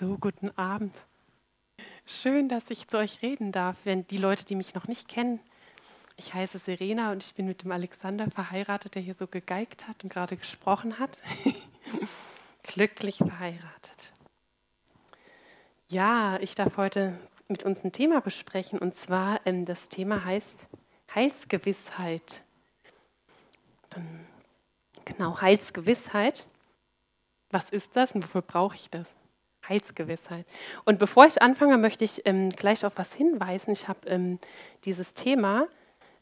So, guten Abend. Schön, dass ich zu euch reden darf, wenn die Leute, die mich noch nicht kennen. Ich heiße Serena und ich bin mit dem Alexander verheiratet, der hier so gegeigt hat und gerade gesprochen hat. Glücklich verheiratet. Ja, ich darf heute mit uns ein Thema besprechen und zwar ähm, das Thema heißt Heilsgewissheit. Dann, genau, Heilsgewissheit. Was ist das und wofür brauche ich das? Heilsgewissheit. Und bevor ich anfange, möchte ich ähm, gleich auf was hinweisen. Ich habe ähm, dieses Thema,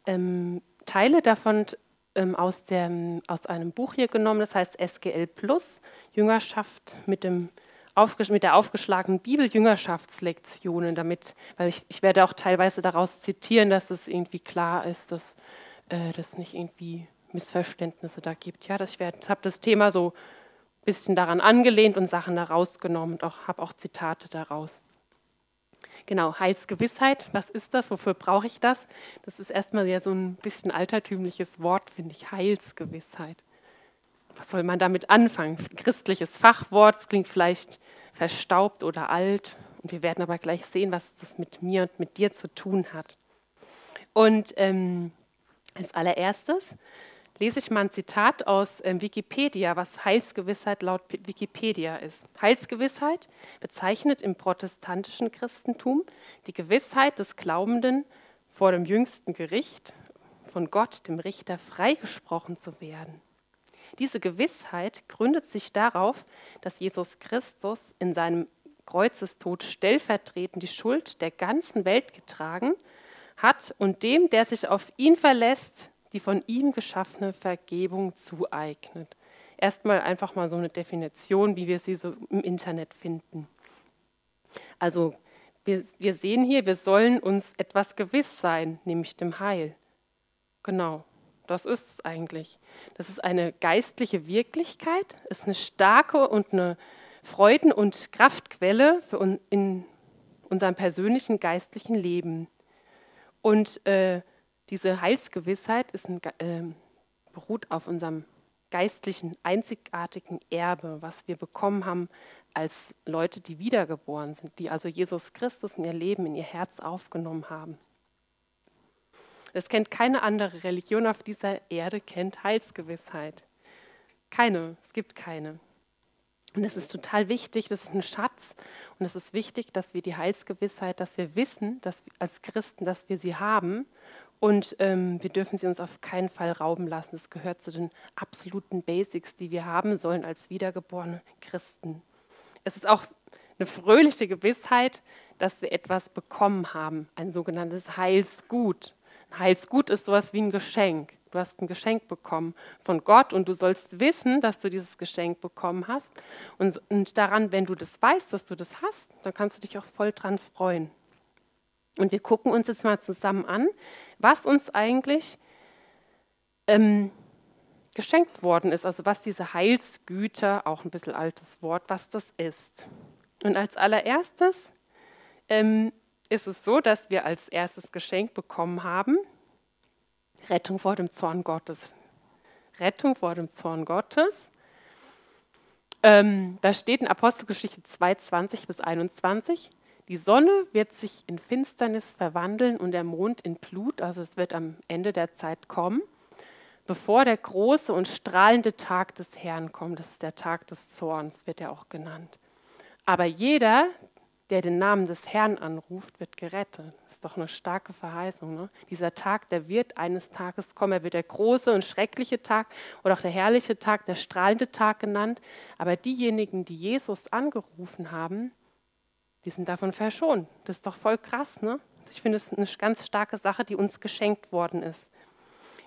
ähm, Teile davon ähm, aus, dem, aus einem Buch hier genommen, das heißt SGL Plus, Jüngerschaft mit, dem, mit der aufgeschlagenen Bibel, Jüngerschaftslektionen, damit, weil ich, ich werde auch teilweise daraus zitieren, dass es irgendwie klar ist, dass äh, nicht irgendwie Missverständnisse da gibt. Ja, dass ich habe das Thema so bisschen daran angelehnt und Sachen da rausgenommen und auch, habe auch Zitate daraus. Genau, Heilsgewissheit, was ist das? Wofür brauche ich das? Das ist erstmal ja so ein bisschen altertümliches Wort, finde ich, Heilsgewissheit. Was soll man damit anfangen? Christliches Fachwort, es klingt vielleicht verstaubt oder alt. Und wir werden aber gleich sehen, was das mit mir und mit dir zu tun hat. Und ähm, als allererstes lese ich mal ein Zitat aus äh, Wikipedia, was Heilsgewissheit laut Wikipedia ist. Heilsgewissheit bezeichnet im protestantischen Christentum die Gewissheit des Glaubenden, vor dem jüngsten Gericht von Gott, dem Richter, freigesprochen zu werden. Diese Gewissheit gründet sich darauf, dass Jesus Christus in seinem Kreuzestod stellvertretend die Schuld der ganzen Welt getragen hat und dem, der sich auf ihn verlässt, die von ihm geschaffene Vergebung zueignet. Erstmal einfach mal so eine Definition, wie wir sie so im Internet finden. Also wir, wir sehen hier, wir sollen uns etwas gewiss sein, nämlich dem Heil. Genau, das ist es eigentlich. Das ist eine geistliche Wirklichkeit, ist eine starke und eine Freuden- und Kraftquelle für un, in unserem persönlichen geistlichen Leben. Und äh, diese Heilsgewissheit ist ein, äh, beruht auf unserem geistlichen, einzigartigen Erbe, was wir bekommen haben als Leute, die wiedergeboren sind, die also Jesus Christus in ihr Leben, in ihr Herz aufgenommen haben. Es kennt keine andere Religion auf dieser Erde, kennt Heilsgewissheit. Keine, es gibt keine. Und es ist total wichtig, das ist ein Schatz. Und es ist wichtig, dass wir die Heilsgewissheit, dass wir wissen, dass wir als Christen, dass wir sie haben und ähm, wir dürfen sie uns auf keinen Fall rauben lassen. Das gehört zu den absoluten Basics, die wir haben sollen als wiedergeborene Christen. Es ist auch eine fröhliche Gewissheit, dass wir etwas bekommen haben, ein sogenanntes Heilsgut. Ein Heilsgut ist sowas wie ein Geschenk. Du hast ein Geschenk bekommen von Gott und du sollst wissen, dass du dieses Geschenk bekommen hast. Und, und daran, wenn du das weißt, dass du das hast, dann kannst du dich auch voll dran freuen. Und wir gucken uns jetzt mal zusammen an, was uns eigentlich ähm, geschenkt worden ist, also was diese Heilsgüter, auch ein bisschen altes Wort, was das ist. Und als allererstes ähm, ist es so, dass wir als erstes Geschenk bekommen haben, Rettung vor dem Zorn Gottes. Rettung vor dem Zorn Gottes. Ähm, da steht in Apostelgeschichte 2, 20 bis 21, die Sonne wird sich in Finsternis verwandeln und der Mond in Blut, also es wird am Ende der Zeit kommen, bevor der große und strahlende Tag des Herrn kommt. Das ist der Tag des Zorns, wird er auch genannt. Aber jeder, der den Namen des Herrn anruft, wird gerettet. Das ist doch eine starke Verheißung. Ne? Dieser Tag, der wird eines Tages kommen. Er wird der große und schreckliche Tag oder auch der herrliche Tag, der strahlende Tag genannt. Aber diejenigen, die Jesus angerufen haben, die sind davon verschont. Das ist doch voll krass, ne? Ich finde es eine ganz starke Sache, die uns geschenkt worden ist.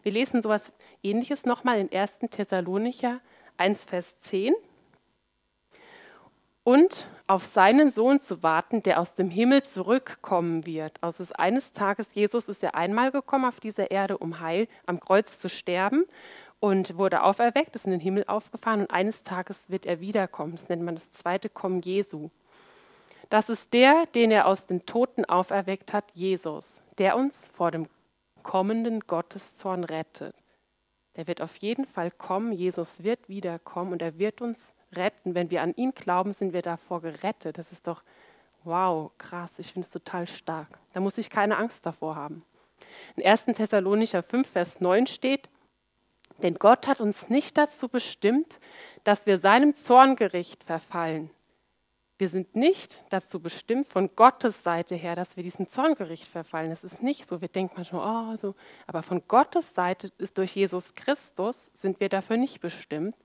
Wir lesen sowas ähnliches nochmal in 1. Thessalonicher 1, Vers 10. Und auf seinen Sohn zu warten, der aus dem Himmel zurückkommen wird. Also eines Tages, Jesus ist ja einmal gekommen auf diese Erde, um heil am Kreuz zu sterben und wurde auferweckt, ist in den Himmel aufgefahren und eines Tages wird er wiederkommen. Das nennt man das zweite Kommen Jesu. Das ist der, den er aus den Toten auferweckt hat, Jesus, der uns vor dem kommenden Gotteszorn rettet. Der wird auf jeden Fall kommen, Jesus wird wiederkommen und er wird uns retten. Wenn wir an ihn glauben, sind wir davor gerettet. Das ist doch, wow, krass. Ich finde es total stark. Da muss ich keine Angst davor haben. In 1. Thessalonicher 5, Vers 9 steht, denn Gott hat uns nicht dazu bestimmt, dass wir seinem Zorngericht verfallen. Wir sind nicht dazu bestimmt, von Gottes Seite her, dass wir diesem Zorngericht verfallen. Das ist nicht so. Wir denken manchmal, oh, so. Aber von Gottes Seite ist durch Jesus Christus sind wir dafür nicht bestimmt,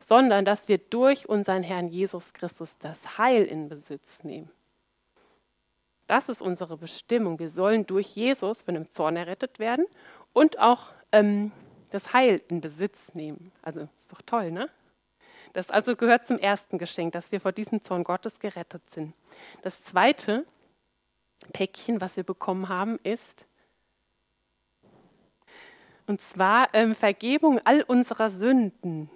sondern dass wir durch unseren Herrn Jesus Christus das Heil in Besitz nehmen. Das ist unsere Bestimmung. Wir sollen durch Jesus von dem Zorn errettet werden und auch ähm, das Heil in Besitz nehmen. Also ist doch toll, ne? Das also gehört zum ersten Geschenk, dass wir vor diesem Zorn Gottes gerettet sind. Das zweite Päckchen, was wir bekommen haben, ist, und zwar ähm, Vergebung all unserer Sünden.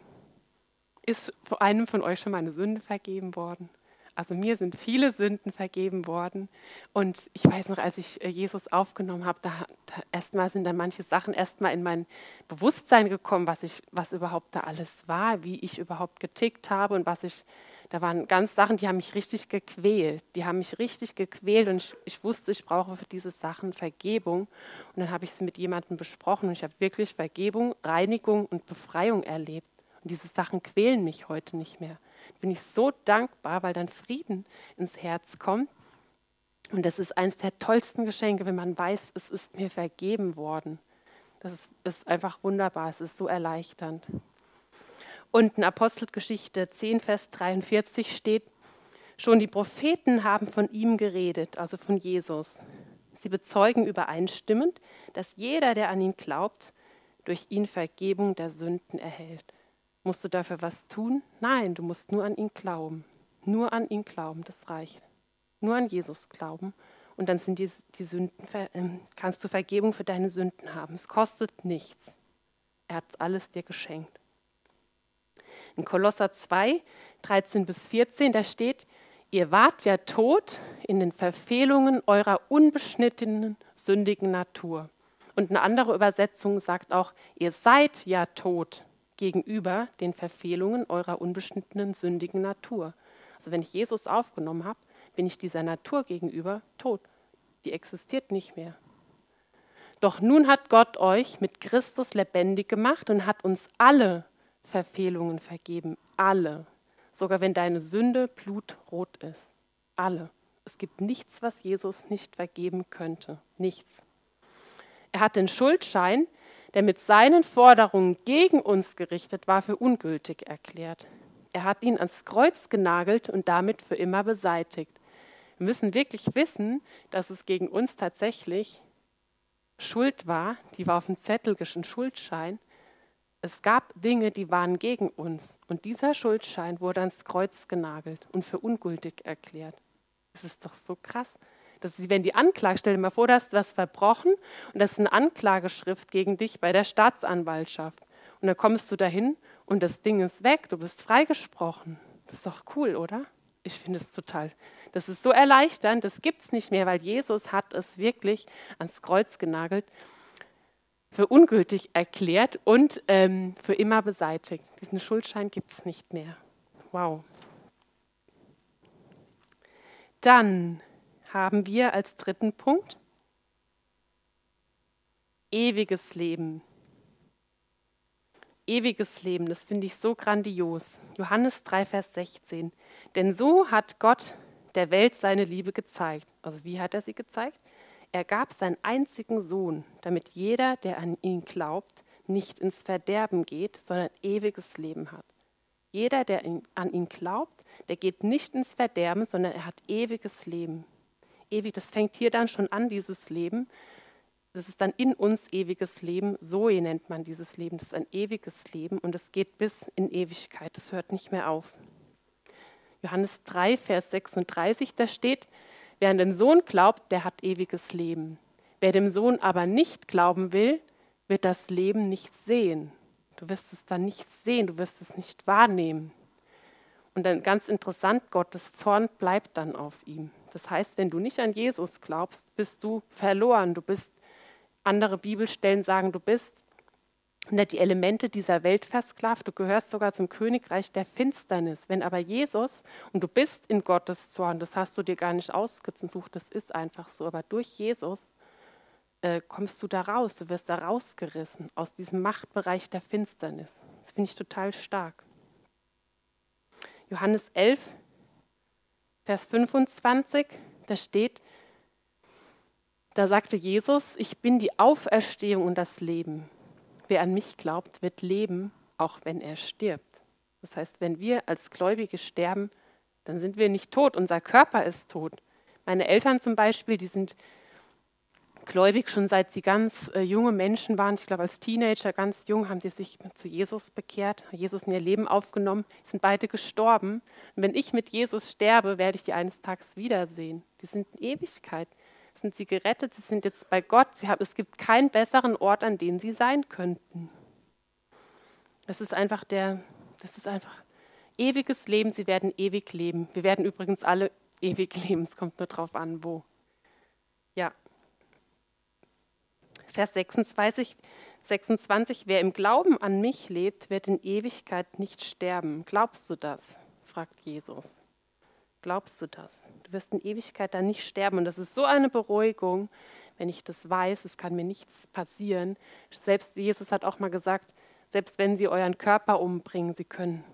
Ist einem von euch schon mal eine Sünde vergeben worden? Also mir sind viele Sünden vergeben worden. Und ich weiß noch, als ich äh, Jesus aufgenommen habe, da, da erstmal sind dann manche Sachen erstmal in mein Bewusstsein gekommen, was ich, was überhaupt da alles war, wie ich überhaupt getickt habe und was ich, da waren ganz Sachen, die haben mich richtig gequält. Die haben mich richtig gequält und ich, ich wusste, ich brauche für diese Sachen Vergebung. Und dann habe ich sie mit jemandem besprochen und ich habe wirklich Vergebung, Reinigung und Befreiung erlebt. Und diese Sachen quälen mich heute nicht mehr bin ich so dankbar, weil dann Frieden ins Herz kommt. Und das ist eines der tollsten Geschenke, wenn man weiß, es ist mir vergeben worden. Das ist, ist einfach wunderbar, es ist so erleichternd. Und in Apostelgeschichte 10, Vers 43 steht, schon die Propheten haben von ihm geredet, also von Jesus. Sie bezeugen übereinstimmend, dass jeder, der an ihn glaubt, durch ihn Vergebung der Sünden erhält. Musst du dafür was tun? Nein, du musst nur an ihn glauben. Nur an ihn glauben, das reicht. Nur an Jesus glauben. Und dann sind die, die Sünden, ähm, kannst du Vergebung für deine Sünden haben. Es kostet nichts. Er hat alles dir geschenkt. In Kolosser 2, 13 bis 14, da steht, ihr wart ja tot in den Verfehlungen eurer unbeschnittenen, sündigen Natur. Und eine andere Übersetzung sagt auch, ihr seid ja tot gegenüber den Verfehlungen eurer unbeschnittenen sündigen Natur. Also wenn ich Jesus aufgenommen habe, bin ich dieser Natur gegenüber tot. Die existiert nicht mehr. Doch nun hat Gott euch mit Christus lebendig gemacht und hat uns alle Verfehlungen vergeben. Alle. Sogar wenn deine Sünde blutrot ist. Alle. Es gibt nichts, was Jesus nicht vergeben könnte. Nichts. Er hat den Schuldschein, der mit seinen Forderungen gegen uns gerichtet war, für ungültig erklärt. Er hat ihn ans Kreuz genagelt und damit für immer beseitigt. Wir müssen wirklich wissen, dass es gegen uns tatsächlich Schuld war, die war auf dem Zettel, ein Schuldschein. Es gab Dinge, die waren gegen uns. Und dieser Schuldschein wurde ans Kreuz genagelt und für ungültig erklärt. Das ist doch so krass. Das ist, wenn die Anklage, stell dir mal vor, du hast was verbrochen und das ist eine Anklageschrift gegen dich bei der Staatsanwaltschaft. Und dann kommst du dahin und das Ding ist weg, du bist freigesprochen. Das ist doch cool, oder? Ich finde es total. Das ist so erleichternd, das gibt es nicht mehr, weil Jesus hat es wirklich ans Kreuz genagelt, für ungültig erklärt und ähm, für immer beseitigt. Diesen Schuldschein gibt es nicht mehr. Wow. Dann haben wir als dritten Punkt ewiges Leben. Ewiges Leben, das finde ich so grandios. Johannes 3, Vers 16. Denn so hat Gott der Welt seine Liebe gezeigt. Also wie hat er sie gezeigt? Er gab seinen einzigen Sohn, damit jeder, der an ihn glaubt, nicht ins Verderben geht, sondern ewiges Leben hat. Jeder, der an ihn glaubt, der geht nicht ins Verderben, sondern er hat ewiges Leben ewig, das fängt hier dann schon an, dieses Leben. Das ist dann in uns ewiges Leben. Zoe nennt man dieses Leben. Das ist ein ewiges Leben und es geht bis in Ewigkeit. Das hört nicht mehr auf. Johannes 3, Vers 36, da steht, wer an den Sohn glaubt, der hat ewiges Leben. Wer dem Sohn aber nicht glauben will, wird das Leben nicht sehen. Du wirst es dann nicht sehen, du wirst es nicht wahrnehmen. Und dann ganz interessant, Gottes Zorn bleibt dann auf ihm. Das heißt, wenn du nicht an Jesus glaubst, bist du verloren. Du bist, andere Bibelstellen sagen, du bist und er die Elemente dieser Welt versklavt. Du gehörst sogar zum Königreich der Finsternis. Wenn aber Jesus, und du bist in Gottes Zorn, das hast du dir gar nicht ausgesucht, das ist einfach so, aber durch Jesus äh, kommst du da raus, du wirst da rausgerissen aus diesem Machtbereich der Finsternis. Das finde ich total stark. Johannes 11, Vers 25, da steht, da sagte Jesus, ich bin die Auferstehung und das Leben. Wer an mich glaubt, wird leben, auch wenn er stirbt. Das heißt, wenn wir als Gläubige sterben, dann sind wir nicht tot, unser Körper ist tot. Meine Eltern zum Beispiel, die sind gläubig schon seit sie ganz äh, junge Menschen waren. Ich glaube, als Teenager, ganz jung, haben sie sich zu Jesus bekehrt, Jesus in ihr Leben aufgenommen, sind beide gestorben. Und wenn ich mit Jesus sterbe, werde ich die eines Tages wiedersehen. Die sind in Ewigkeit sind sie gerettet, sie sind jetzt bei Gott. Haben, es gibt keinen besseren Ort, an dem sie sein könnten. Das ist einfach der, das ist einfach ewiges Leben. Sie werden ewig leben. Wir werden übrigens alle ewig leben. Es kommt nur darauf an, wo. Ja. Vers 26, 26. Wer im Glauben an mich lebt, wird in Ewigkeit nicht sterben. Glaubst du das? fragt Jesus. Glaubst du das? Du wirst in Ewigkeit dann nicht sterben. Und das ist so eine Beruhigung, wenn ich das weiß, es kann mir nichts passieren. Selbst Jesus hat auch mal gesagt, selbst wenn sie euren Körper umbringen, sie können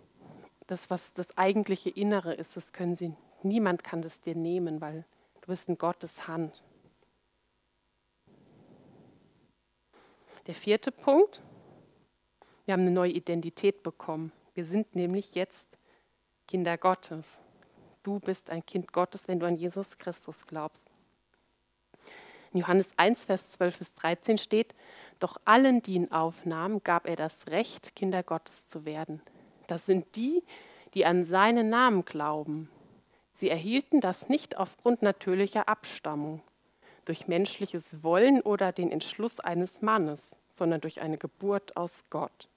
das, was das eigentliche Innere ist, das können sie, niemand kann das dir nehmen, weil du bist in Gottes Hand. Der vierte Punkt, wir haben eine neue Identität bekommen. Wir sind nämlich jetzt Kinder Gottes. Du bist ein Kind Gottes, wenn du an Jesus Christus glaubst. In Johannes 1, Vers 12 bis 13 steht, doch allen, die ihn aufnahmen, gab er das Recht, Kinder Gottes zu werden. Das sind die, die an seinen Namen glauben. Sie erhielten das nicht aufgrund natürlicher Abstammung, durch menschliches Wollen oder den Entschluss eines Mannes, sondern durch eine Geburt aus Gott.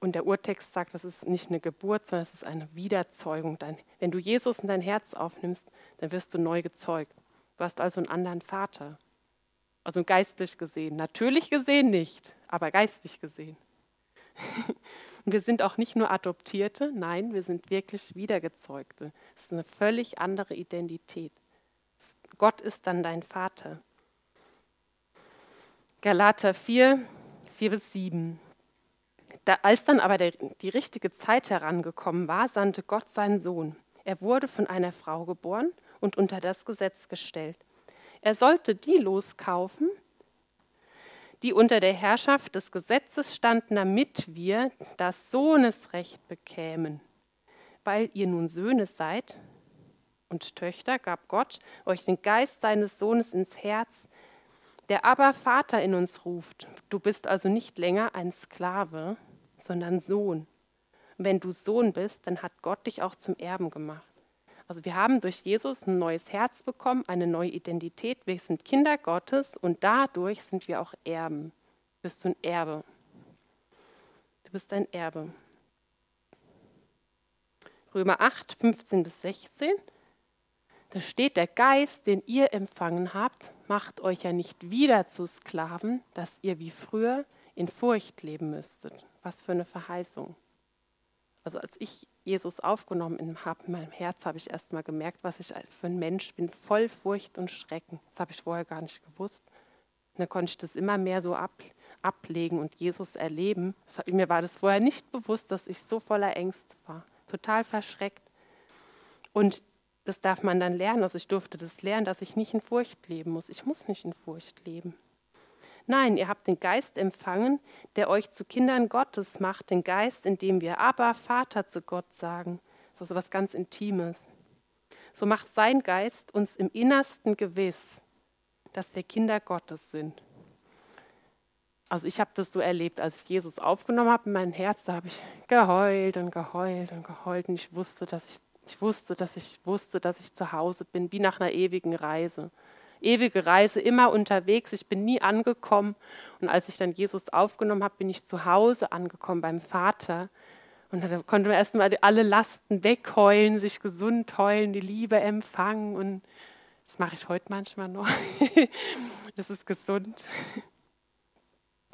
Und der Urtext sagt, das ist nicht eine Geburt, sondern es ist eine Wiederzeugung. Wenn du Jesus in dein Herz aufnimmst, dann wirst du neu gezeugt. Du hast also einen anderen Vater. Also geistlich gesehen. Natürlich gesehen nicht, aber geistlich gesehen. Und wir sind auch nicht nur Adoptierte, nein, wir sind wirklich Wiedergezeugte. Das ist eine völlig andere Identität. Gott ist dann dein Vater. Galater 4, 4 bis 7. Da, als dann aber der, die richtige Zeit herangekommen war, sandte Gott seinen Sohn. Er wurde von einer Frau geboren und unter das Gesetz gestellt. Er sollte die loskaufen, die unter der Herrschaft des Gesetzes standen, damit wir das Sohnesrecht bekämen. Weil ihr nun Söhne seid und Töchter, gab Gott euch den Geist seines Sohnes ins Herz, der aber Vater in uns ruft. Du bist also nicht länger ein Sklave, sondern Sohn. Wenn du Sohn bist, dann hat Gott dich auch zum Erben gemacht. Also wir haben durch Jesus ein neues Herz bekommen, eine neue Identität. Wir sind Kinder Gottes und dadurch sind wir auch Erben. Bist du ein Erbe. Du bist ein Erbe. Römer 8, 15 bis 16. Da steht, der Geist, den ihr empfangen habt, macht euch ja nicht wieder zu Sklaven, dass ihr wie früher in Furcht leben müsstet. Was für eine Verheißung. Also als ich Jesus aufgenommen habe in meinem Herz, habe ich erst mal gemerkt, was ich für ein Mensch bin, voll Furcht und Schrecken. Das habe ich vorher gar nicht gewusst. Und dann konnte ich das immer mehr so ab, ablegen und Jesus erleben. Das, mir war das vorher nicht bewusst, dass ich so voller Ängste war, total verschreckt. Und das darf man dann lernen. Also ich durfte das lernen, dass ich nicht in Furcht leben muss. Ich muss nicht in Furcht leben. Nein, ihr habt den Geist empfangen, der euch zu Kindern Gottes macht, den Geist, in dem wir aber Vater zu Gott sagen. Das ist also was ganz Intimes. So macht sein Geist uns im Innersten gewiss, dass wir Kinder Gottes sind. Also ich habe das so erlebt, als ich Jesus aufgenommen habe in mein Herz, da habe ich geheult und geheult und geheult und ich wusste, dass ich, ich wusste, dass ich wusste, dass ich zu Hause bin, wie nach einer ewigen Reise ewige Reise, immer unterwegs. Ich bin nie angekommen. Und als ich dann Jesus aufgenommen habe, bin ich zu Hause angekommen beim Vater. Und da konnte man erstmal alle Lasten wegheulen, sich gesund heulen, die Liebe empfangen. Und das mache ich heute manchmal noch. das ist gesund.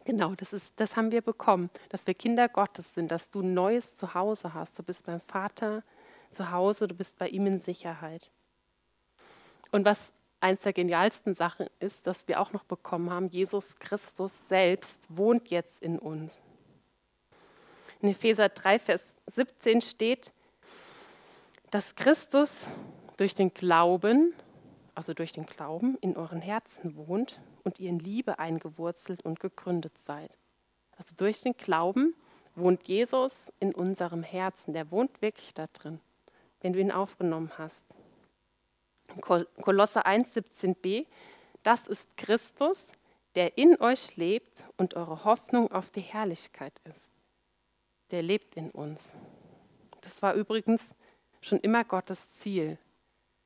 Genau, das, ist, das haben wir bekommen, dass wir Kinder Gottes sind, dass du ein neues Zuhause hast. Du bist beim Vater zu Hause, du bist bei ihm in Sicherheit. Und was eins der genialsten Sachen ist, dass wir auch noch bekommen haben, Jesus Christus selbst wohnt jetzt in uns. In Epheser 3, Vers 17 steht, dass Christus durch den Glauben, also durch den Glauben, in euren Herzen wohnt und ihr in Liebe eingewurzelt und gegründet seid. Also durch den Glauben wohnt Jesus in unserem Herzen. Der wohnt wirklich da drin, wenn du ihn aufgenommen hast. Kolosser 1, 17b, das ist Christus, der in euch lebt und eure Hoffnung auf die Herrlichkeit ist. Der lebt in uns. Das war übrigens schon immer Gottes Ziel.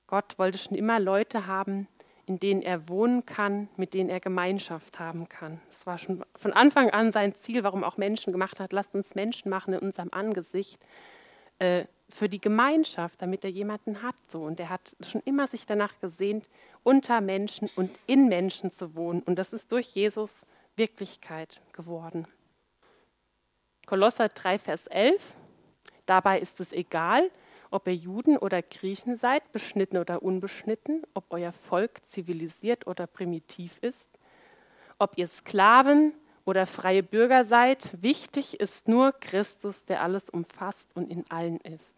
Gott wollte schon immer Leute haben, in denen er wohnen kann, mit denen er Gemeinschaft haben kann. Das war schon von Anfang an sein Ziel, warum auch Menschen gemacht hat. Lasst uns Menschen machen in unserem Angesicht. Äh, für die Gemeinschaft, damit er jemanden hat. So. Und er hat schon immer sich danach gesehnt, unter Menschen und in Menschen zu wohnen. Und das ist durch Jesus Wirklichkeit geworden. Kolosser 3, Vers 11. Dabei ist es egal, ob ihr Juden oder Griechen seid, beschnitten oder unbeschnitten, ob euer Volk zivilisiert oder primitiv ist, ob ihr Sklaven oder freie Bürger seid. Wichtig ist nur Christus, der alles umfasst und in allen ist.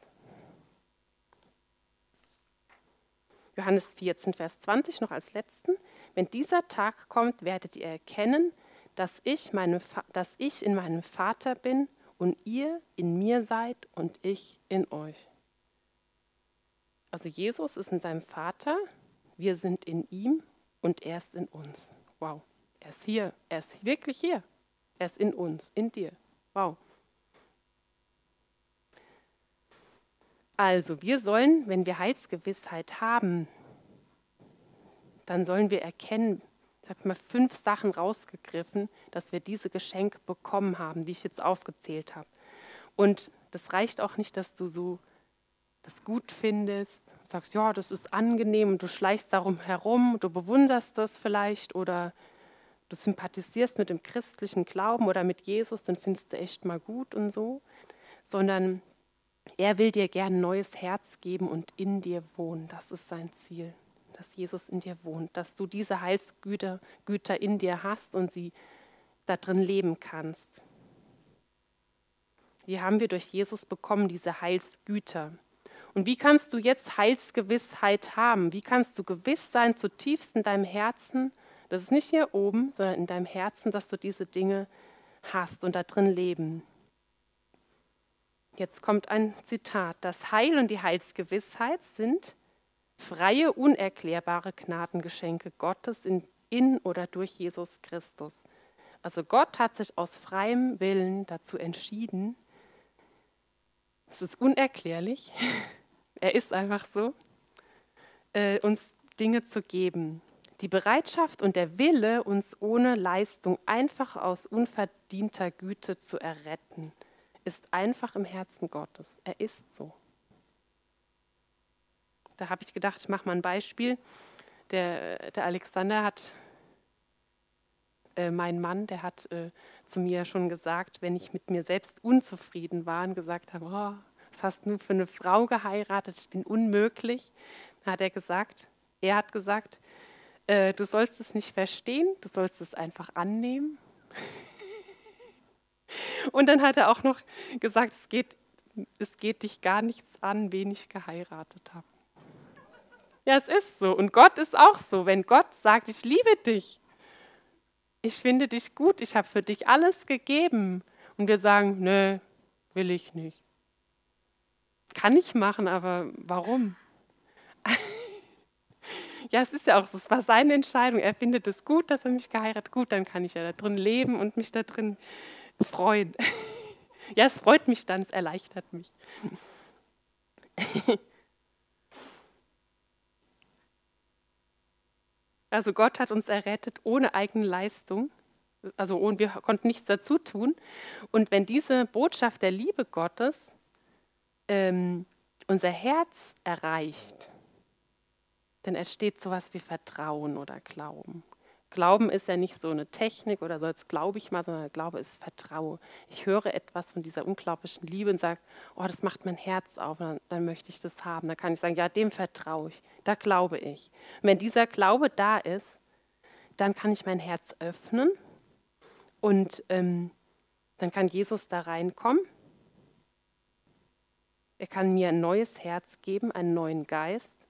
Johannes 14, Vers 20 noch als letzten. Wenn dieser Tag kommt, werdet ihr erkennen, dass ich, meine, dass ich in meinem Vater bin und ihr in mir seid und ich in euch. Also Jesus ist in seinem Vater, wir sind in ihm und er ist in uns. Wow, er ist hier, er ist wirklich hier. Er ist in uns, in dir. Wow. Also, wir sollen, wenn wir Heilsgewissheit haben, dann sollen wir erkennen, ich habe mal fünf Sachen rausgegriffen, dass wir diese Geschenke bekommen haben, die ich jetzt aufgezählt habe. Und das reicht auch nicht, dass du so das gut findest, sagst, ja, das ist angenehm und du schleichst darum herum, du bewunderst das vielleicht oder du sympathisierst mit dem christlichen Glauben oder mit Jesus, dann findest du echt mal gut und so, sondern er will dir gern ein neues Herz geben und in dir wohnen. Das ist sein Ziel, dass Jesus in dir wohnt, dass du diese Heilsgüter Güter in dir hast und sie da drin leben kannst. Die haben wir durch Jesus bekommen, diese Heilsgüter. Und wie kannst du jetzt Heilsgewissheit haben? Wie kannst du gewiss sein, zutiefst in deinem Herzen, das ist nicht hier oben, sondern in deinem Herzen, dass du diese Dinge hast und da drin leben. Jetzt kommt ein Zitat. Das Heil und die Heilsgewissheit sind freie, unerklärbare Gnadengeschenke Gottes in, in oder durch Jesus Christus. Also Gott hat sich aus freiem Willen dazu entschieden, es ist unerklärlich, er ist einfach so, äh, uns Dinge zu geben. Die Bereitschaft und der Wille, uns ohne Leistung einfach aus unverdienter Güte zu erretten, ist einfach im Herzen Gottes. Er ist so. Da habe ich gedacht, ich mache mal ein Beispiel. Der, der Alexander hat, äh, mein Mann, der hat äh, zu mir schon gesagt, wenn ich mit mir selbst unzufrieden war und gesagt habe, oh, was hast du für eine Frau geheiratet, ich bin unmöglich, dann hat er gesagt, er hat gesagt, äh, du sollst es nicht verstehen, du sollst es einfach annehmen. Und dann hat er auch noch gesagt, es geht, es geht dich gar nichts an, wen ich geheiratet habe. Ja, es ist so. Und Gott ist auch so. Wenn Gott sagt, ich liebe dich, ich finde dich gut, ich habe für dich alles gegeben. Und wir sagen, nö, will ich nicht. Kann ich machen, aber warum? Ja, es ist ja auch es war seine Entscheidung. Er findet es gut, dass er mich geheiratet. Gut, dann kann ich ja da drin leben und mich da drin freuen. Ja, es freut mich dann, es erleichtert mich. Also Gott hat uns errettet ohne eigene Leistung. Also wir konnten nichts dazu tun. Und wenn diese Botschaft der Liebe Gottes ähm, unser Herz erreicht, dann entsteht sowas wie Vertrauen oder Glauben. Glauben ist ja nicht so eine Technik oder so, jetzt glaube ich mal, sondern Glaube ist Vertrauen. Ich höre etwas von dieser unglaublichen Liebe und sage, oh, das macht mein Herz auf, dann, dann möchte ich das haben. Dann kann ich sagen, ja, dem vertraue ich, da glaube ich. Und wenn dieser Glaube da ist, dann kann ich mein Herz öffnen und ähm, dann kann Jesus da reinkommen. Er kann mir ein neues Herz geben, einen neuen Geist.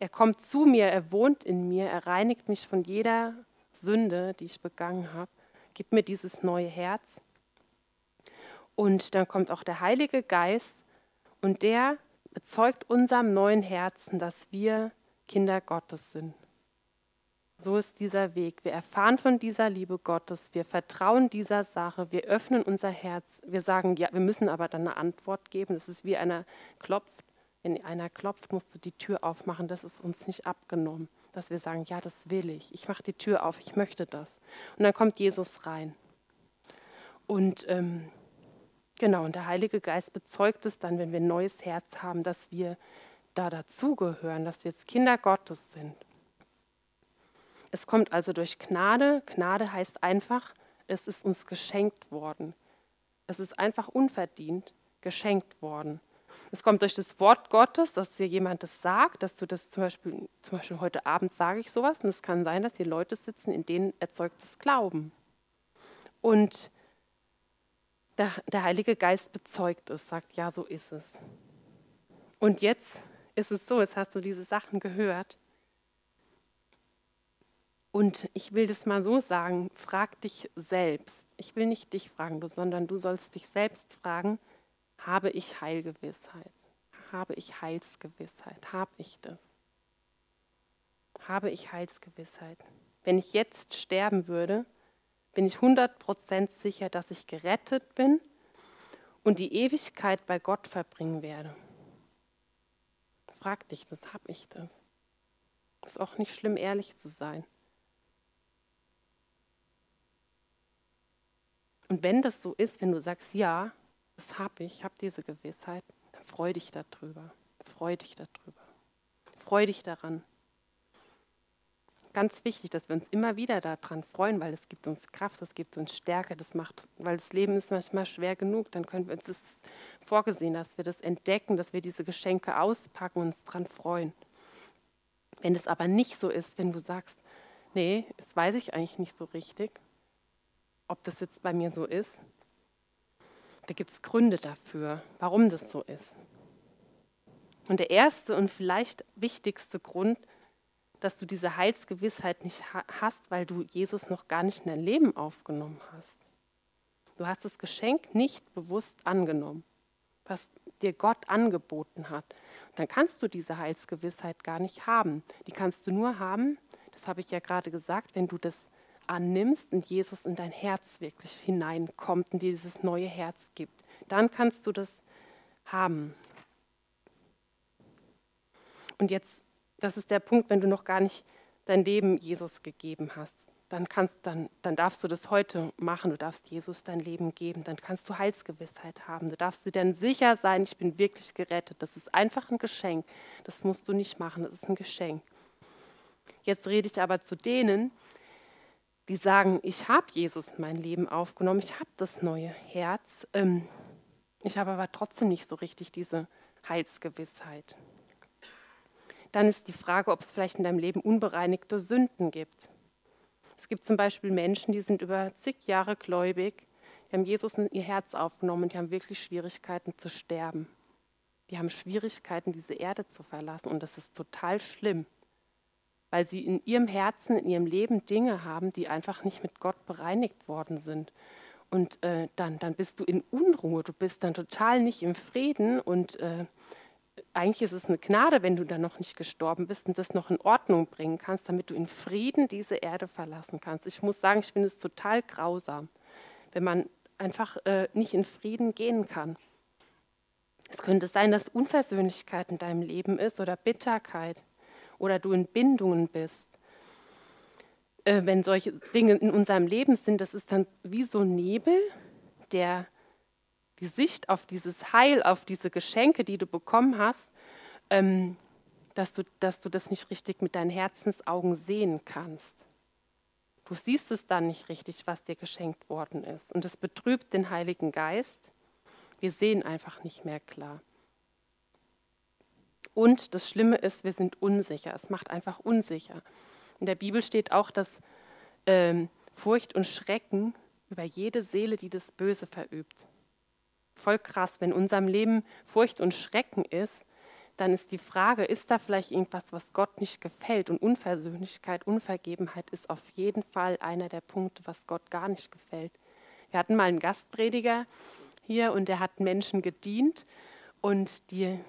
Er kommt zu mir, er wohnt in mir, er reinigt mich von jeder Sünde, die ich begangen habe, gibt mir dieses neue Herz. Und dann kommt auch der Heilige Geist und der bezeugt unserem neuen Herzen, dass wir Kinder Gottes sind. So ist dieser Weg. Wir erfahren von dieser Liebe Gottes, wir vertrauen dieser Sache, wir öffnen unser Herz, wir sagen, ja, wir müssen aber dann eine Antwort geben. Es ist wie einer klopft wenn einer klopft, musst du die Tür aufmachen. Das ist uns nicht abgenommen, dass wir sagen, ja, das will ich. Ich mache die Tür auf, ich möchte das. Und dann kommt Jesus rein. Und ähm, genau, und der Heilige Geist bezeugt es dann, wenn wir ein neues Herz haben, dass wir da dazugehören, dass wir jetzt Kinder Gottes sind. Es kommt also durch Gnade. Gnade heißt einfach, es ist uns geschenkt worden. Es ist einfach unverdient geschenkt worden. Es kommt durch das Wort Gottes, dass dir jemand das sagt, dass du das zum Beispiel, zum Beispiel heute Abend sage ich sowas und es kann sein, dass hier Leute sitzen, in denen erzeugt das Glauben. Und der, der Heilige Geist bezeugt es, sagt, ja, so ist es. Und jetzt ist es so, jetzt hast du diese Sachen gehört. Und ich will das mal so sagen, frag dich selbst. Ich will nicht dich fragen, sondern du sollst dich selbst fragen, habe ich Heilgewissheit? Habe ich Heilsgewissheit? Habe ich das? Habe ich Heilsgewissheit? Wenn ich jetzt sterben würde, bin ich 100% sicher, dass ich gerettet bin und die Ewigkeit bei Gott verbringen werde. Frag dich, das habe ich das. Ist auch nicht schlimm, ehrlich zu sein. Und wenn das so ist, wenn du sagst, ja, das habe ich, ich habe diese Gewissheit, dann freu dich darüber. Freu dich darüber. Freu dich daran. Ganz wichtig, dass wir uns immer wieder daran freuen, weil es gibt uns Kraft, es gibt uns Stärke, das macht, weil das Leben ist manchmal schwer genug, dann können wir uns das vorgesehen, dass wir das entdecken, dass wir diese Geschenke auspacken und uns daran freuen. Wenn es aber nicht so ist, wenn du sagst, nee, das weiß ich eigentlich nicht so richtig, ob das jetzt bei mir so ist, da gibt es Gründe dafür, warum das so ist. Und der erste und vielleicht wichtigste Grund, dass du diese Heilsgewissheit nicht hast, weil du Jesus noch gar nicht in dein Leben aufgenommen hast. Du hast das Geschenk nicht bewusst angenommen, was dir Gott angeboten hat. dann kannst du diese Heilsgewissheit gar nicht haben. Die kannst du nur haben, das habe ich ja gerade gesagt, wenn du das annimmst und Jesus in dein Herz wirklich hineinkommt und dir dieses neue Herz gibt, dann kannst du das haben. Und jetzt, das ist der Punkt, wenn du noch gar nicht dein Leben Jesus gegeben hast, dann, kannst, dann, dann darfst du das heute machen. Du darfst Jesus dein Leben geben. Dann kannst du Heilsgewissheit haben. Du darfst dir dann sicher sein, ich bin wirklich gerettet. Das ist einfach ein Geschenk. Das musst du nicht machen. Das ist ein Geschenk. Jetzt rede ich aber zu denen, die sagen, ich habe Jesus in mein Leben aufgenommen, ich habe das neue Herz, ähm, ich habe aber trotzdem nicht so richtig diese Heilsgewissheit. Dann ist die Frage, ob es vielleicht in deinem Leben unbereinigte Sünden gibt. Es gibt zum Beispiel Menschen, die sind über zig Jahre gläubig, die haben Jesus in ihr Herz aufgenommen und die haben wirklich Schwierigkeiten zu sterben. Die haben Schwierigkeiten, diese Erde zu verlassen und das ist total schlimm weil sie in ihrem Herzen, in ihrem Leben Dinge haben, die einfach nicht mit Gott bereinigt worden sind. Und äh, dann, dann bist du in Unruhe, du bist dann total nicht im Frieden und äh, eigentlich ist es eine Gnade, wenn du dann noch nicht gestorben bist und das noch in Ordnung bringen kannst, damit du in Frieden diese Erde verlassen kannst. Ich muss sagen, ich finde es total grausam, wenn man einfach äh, nicht in Frieden gehen kann. Es könnte sein, dass Unversöhnlichkeit in deinem Leben ist oder Bitterkeit oder du in Bindungen bist, äh, wenn solche Dinge in unserem Leben sind, das ist dann wie so Nebel, der die Sicht auf dieses Heil, auf diese Geschenke, die du bekommen hast, ähm, dass, du, dass du das nicht richtig mit deinen Herzensaugen sehen kannst. Du siehst es dann nicht richtig, was dir geschenkt worden ist. Und es betrübt den Heiligen Geist. Wir sehen einfach nicht mehr klar. Und das Schlimme ist, wir sind unsicher. Es macht einfach unsicher. In der Bibel steht auch, dass ähm, Furcht und Schrecken über jede Seele, die das Böse verübt. Voll krass, wenn in unserem Leben Furcht und Schrecken ist, dann ist die Frage, ist da vielleicht irgendwas, was Gott nicht gefällt? Und Unversöhnlichkeit, Unvergebenheit ist auf jeden Fall einer der Punkte, was Gott gar nicht gefällt. Wir hatten mal einen Gastprediger hier und der hat Menschen gedient und die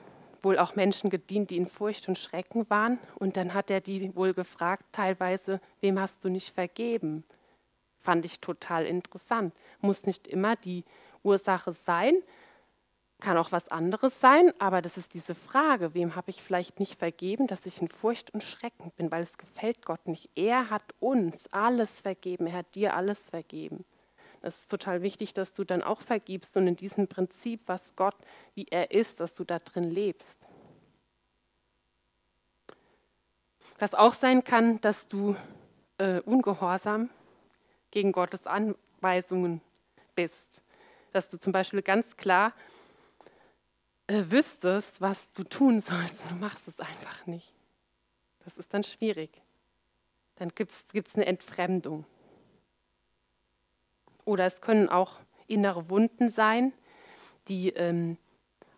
wohl auch Menschen gedient, die in Furcht und Schrecken waren. Und dann hat er die wohl gefragt, teilweise, wem hast du nicht vergeben? Fand ich total interessant. Muss nicht immer die Ursache sein, kann auch was anderes sein, aber das ist diese Frage, wem habe ich vielleicht nicht vergeben, dass ich in Furcht und Schrecken bin, weil es gefällt Gott nicht. Er hat uns alles vergeben, er hat dir alles vergeben. Das ist total wichtig, dass du dann auch vergibst und in diesem Prinzip, was Gott, wie er ist, dass du da drin lebst. Was auch sein kann, dass du äh, ungehorsam gegen Gottes Anweisungen bist. Dass du zum Beispiel ganz klar äh, wüsstest, was du tun sollst. Du machst es einfach nicht. Das ist dann schwierig. Dann gibt es eine Entfremdung. Oder es können auch innere Wunden sein, die ähm,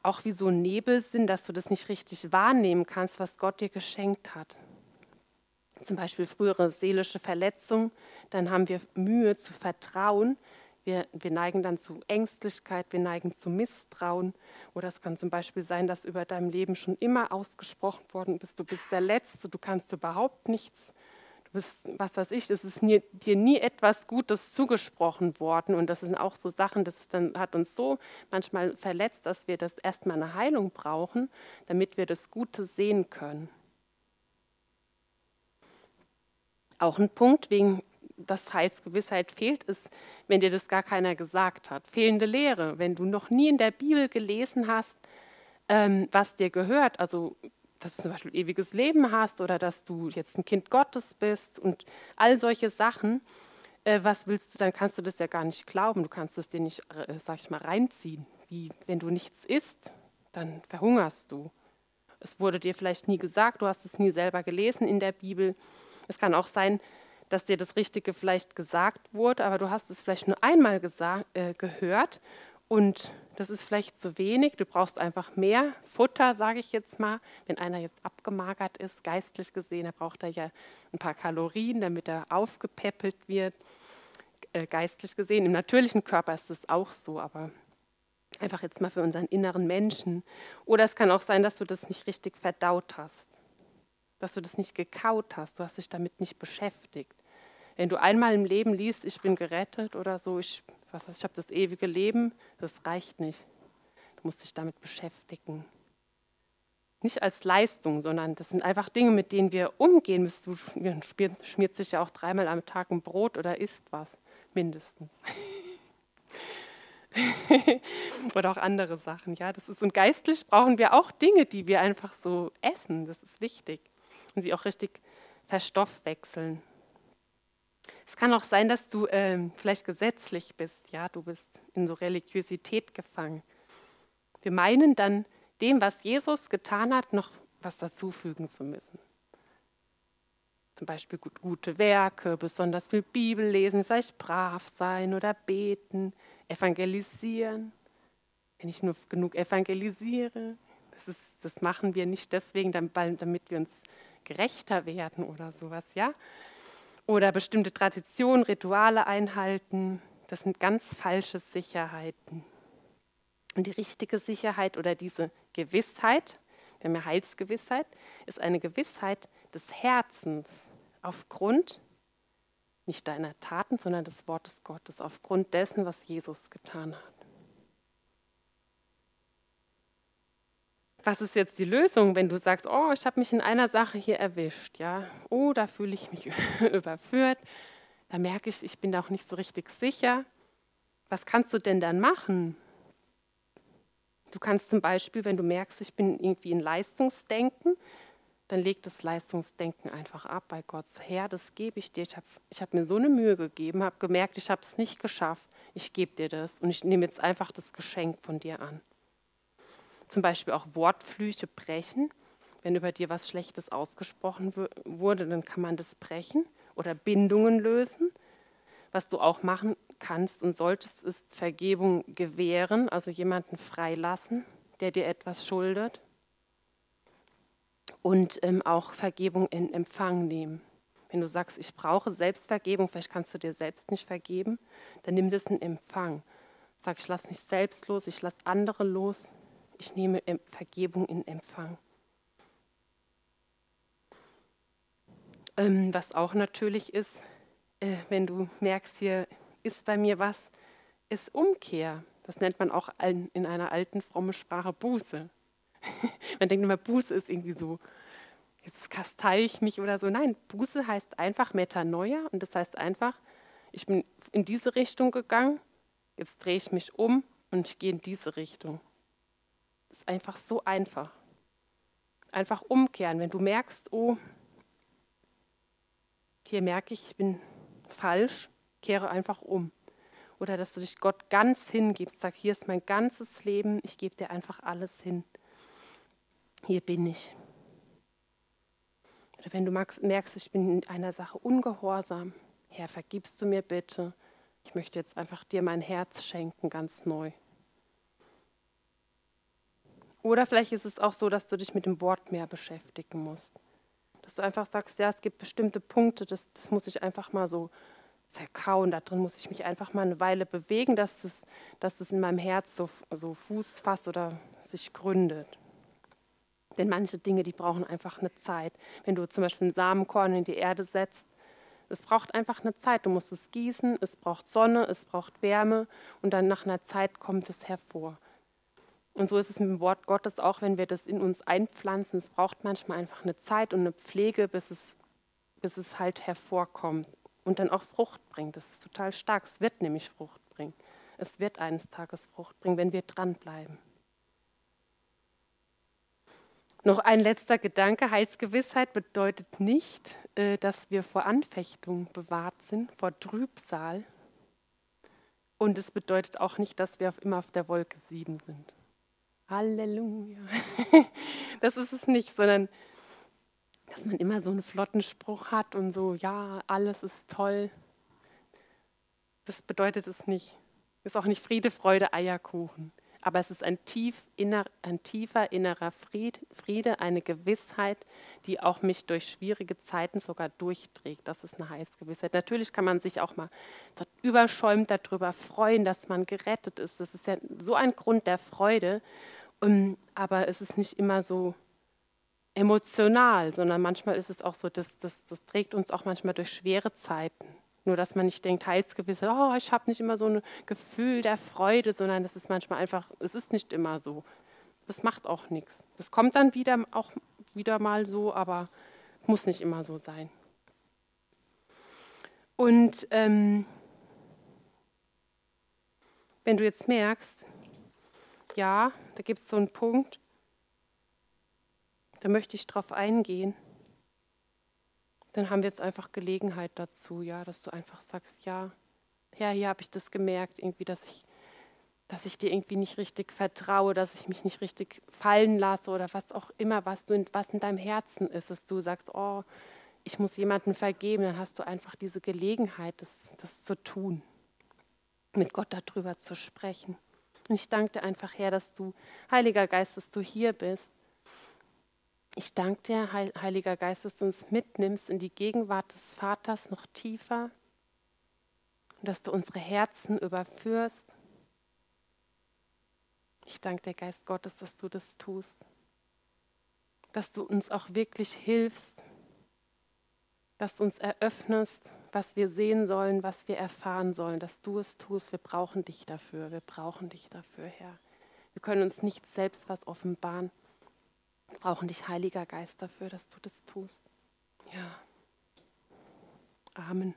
auch wie so ein Nebel sind, dass du das nicht richtig wahrnehmen kannst, was Gott dir geschenkt hat. Zum Beispiel frühere seelische Verletzung, dann haben wir Mühe zu vertrauen. Wir, wir neigen dann zu Ängstlichkeit, wir neigen zu Misstrauen. Oder es kann zum Beispiel sein, dass über deinem Leben schon immer ausgesprochen worden ist, du bist der Letzte, du kannst überhaupt nichts bist, was weiß ich, es ist nie, dir nie etwas Gutes zugesprochen worden. Und das sind auch so Sachen, das dann, hat uns so manchmal verletzt, dass wir das erstmal eine Heilung brauchen, damit wir das Gute sehen können. Auch ein Punkt, wegen das Heilsgewissheit fehlt, ist, wenn dir das gar keiner gesagt hat. Fehlende Lehre, wenn du noch nie in der Bibel gelesen hast, ähm, was dir gehört, also dass du zum Beispiel ewiges Leben hast oder dass du jetzt ein Kind Gottes bist und all solche Sachen, äh, was willst du, dann kannst du das ja gar nicht glauben. Du kannst es dir nicht, äh, sag ich mal, reinziehen. Wie wenn du nichts isst, dann verhungerst du. Es wurde dir vielleicht nie gesagt, du hast es nie selber gelesen in der Bibel. Es kann auch sein, dass dir das Richtige vielleicht gesagt wurde, aber du hast es vielleicht nur einmal äh, gehört und das ist vielleicht zu wenig. Du brauchst einfach mehr Futter, sage ich jetzt mal. Wenn einer jetzt abgemagert ist, geistlich gesehen, dann braucht er ja ein paar Kalorien, damit er aufgepäppelt wird. Äh, geistlich gesehen. Im natürlichen Körper ist es auch so, aber einfach jetzt mal für unseren inneren Menschen. Oder es kann auch sein, dass du das nicht richtig verdaut hast, dass du das nicht gekaut hast, du hast dich damit nicht beschäftigt. Wenn du einmal im Leben liest, ich bin gerettet oder so, ich was ich, habe das ewige Leben, das reicht nicht. Du musst dich damit beschäftigen. Nicht als Leistung, sondern das sind einfach Dinge, mit denen wir umgehen müssen. Du schmiert sich ja auch dreimal am Tag ein Brot oder isst was, mindestens. oder auch andere Sachen. Ja, das ist, und geistlich brauchen wir auch Dinge, die wir einfach so essen. Das ist wichtig. Und sie auch richtig verstoffwechseln. Es kann auch sein, dass du ähm, vielleicht gesetzlich bist, ja, du bist in so Religiosität gefangen. Wir meinen dann dem, was Jesus getan hat, noch was dazufügen zu müssen. Zum Beispiel gut, gute Werke, besonders viel Bibel lesen, vielleicht brav sein oder beten, evangelisieren. Wenn ich nur genug evangelisiere, das, ist, das machen wir nicht deswegen, damit wir uns gerechter werden oder sowas, ja, oder bestimmte Traditionen, Rituale einhalten. Das sind ganz falsche Sicherheiten. Und die richtige Sicherheit oder diese Gewissheit, wir haben ja Heilsgewissheit, ist eine Gewissheit des Herzens aufgrund nicht deiner Taten, sondern des Wortes Gottes, aufgrund dessen, was Jesus getan hat. Was ist jetzt die Lösung, wenn du sagst, oh, ich habe mich in einer Sache hier erwischt, ja, oh, da fühle ich mich überführt, da merke ich, ich bin da auch nicht so richtig sicher. Was kannst du denn dann machen? Du kannst zum Beispiel, wenn du merkst, ich bin irgendwie in Leistungsdenken, dann leg das Leistungsdenken einfach ab bei Gott. Herr, das gebe ich dir. Ich habe hab mir so eine Mühe gegeben, habe gemerkt, ich habe es nicht geschafft. Ich gebe dir das und ich nehme jetzt einfach das Geschenk von dir an. Zum Beispiel auch Wortflüche brechen. Wenn über dir was Schlechtes ausgesprochen wurde, dann kann man das brechen oder Bindungen lösen. Was du auch machen kannst und solltest, ist Vergebung gewähren, also jemanden freilassen, der dir etwas schuldet und ähm, auch Vergebung in Empfang nehmen. Wenn du sagst, ich brauche Selbstvergebung, vielleicht kannst du dir selbst nicht vergeben, dann nimm das in Empfang. Sag, ich lasse mich selbst los, ich lasse andere los, ich nehme Vergebung in Empfang. Ähm, was auch natürlich ist, äh, wenn du merkst, hier ist bei mir was, ist Umkehr. Das nennt man auch in einer alten frommen Sprache Buße. Man denkt immer, Buße ist irgendwie so, jetzt kastei ich mich oder so. Nein, Buße heißt einfach Metanoia und das heißt einfach, ich bin in diese Richtung gegangen, jetzt drehe ich mich um und ich gehe in diese Richtung. Ist einfach so einfach. Einfach umkehren. Wenn du merkst, oh, hier merke ich, ich bin falsch, kehre einfach um. Oder dass du dich Gott ganz hingibst, sag, hier ist mein ganzes Leben, ich gebe dir einfach alles hin hier bin ich. Oder wenn du merkst, ich bin in einer Sache ungehorsam, Herr, vergibst du mir bitte. Ich möchte jetzt einfach dir mein Herz schenken, ganz neu. Oder vielleicht ist es auch so, dass du dich mit dem Wort mehr beschäftigen musst. Dass du einfach sagst, ja, es gibt bestimmte Punkte, das, das muss ich einfach mal so zerkauen. Da drin muss ich mich einfach mal eine Weile bewegen, dass das, dass das in meinem Herz so, so Fuß fasst oder sich gründet. Denn manche Dinge, die brauchen einfach eine Zeit. Wenn du zum Beispiel ein Samenkorn in die Erde setzt, es braucht einfach eine Zeit. Du musst es gießen, es braucht Sonne, es braucht Wärme und dann nach einer Zeit kommt es hervor. Und so ist es mit dem Wort Gottes auch, wenn wir das in uns einpflanzen. Es braucht manchmal einfach eine Zeit und eine Pflege, bis es, bis es halt hervorkommt und dann auch Frucht bringt. Das ist total stark. Es wird nämlich Frucht bringen. Es wird eines Tages Frucht bringen, wenn wir dranbleiben. Noch ein letzter Gedanke. Heilsgewissheit bedeutet nicht, äh, dass wir vor Anfechtung bewahrt sind, vor Trübsal. Und es bedeutet auch nicht, dass wir immer auf der Wolke sieben sind. Halleluja. Das ist es nicht, sondern dass man immer so einen flotten Spruch hat und so, ja, alles ist toll. Das bedeutet es nicht. Ist auch nicht Friede, Freude, Eierkuchen aber es ist ein, tief inner, ein tiefer innerer Friede, eine Gewissheit, die auch mich durch schwierige Zeiten sogar durchträgt. Das ist eine Heilsgewissheit. Natürlich kann man sich auch mal überschäumt darüber freuen, dass man gerettet ist. Das ist ja so ein Grund der Freude, ähm, aber es ist nicht immer so emotional, sondern manchmal ist es auch so, dass das, das trägt uns auch manchmal durch schwere Zeiten. Nur, dass man nicht denkt, Heilsgewissheit, oh, ich habe nicht immer so ein Gefühl der Freude, sondern das ist manchmal einfach, es ist nicht immer so. Das macht auch nichts. Das kommt dann wieder auch wieder mal so, aber muss nicht immer so sein. Und ähm, wenn du jetzt merkst, ja, da gibt es so einen Punkt, da möchte ich drauf eingehen dann haben wir jetzt einfach Gelegenheit dazu, ja, dass du einfach sagst, ja, Herr, hier habe ich das gemerkt, irgendwie, dass ich, dass ich dir irgendwie nicht richtig vertraue, dass ich mich nicht richtig fallen lasse oder was auch immer, was du in, was in deinem Herzen ist, dass du sagst, oh, ich muss jemanden vergeben, dann hast du einfach diese Gelegenheit, das, das zu tun, mit Gott darüber zu sprechen. Und ich danke dir einfach, Herr, dass du, Heiliger Geist, dass du hier bist. Ich danke dir, Heiliger Geist, dass du uns mitnimmst in die Gegenwart des Vaters noch tiefer. Und dass du unsere Herzen überführst. Ich danke dir, Geist Gottes, dass du das tust, dass du uns auch wirklich hilfst, dass du uns eröffnest, was wir sehen sollen, was wir erfahren sollen, dass du es tust. Wir brauchen dich dafür, wir brauchen dich dafür, Herr. Wir können uns nicht selbst was offenbaren. Wir brauchen dich, Heiliger Geist, dafür, dass du das tust. Ja. Amen.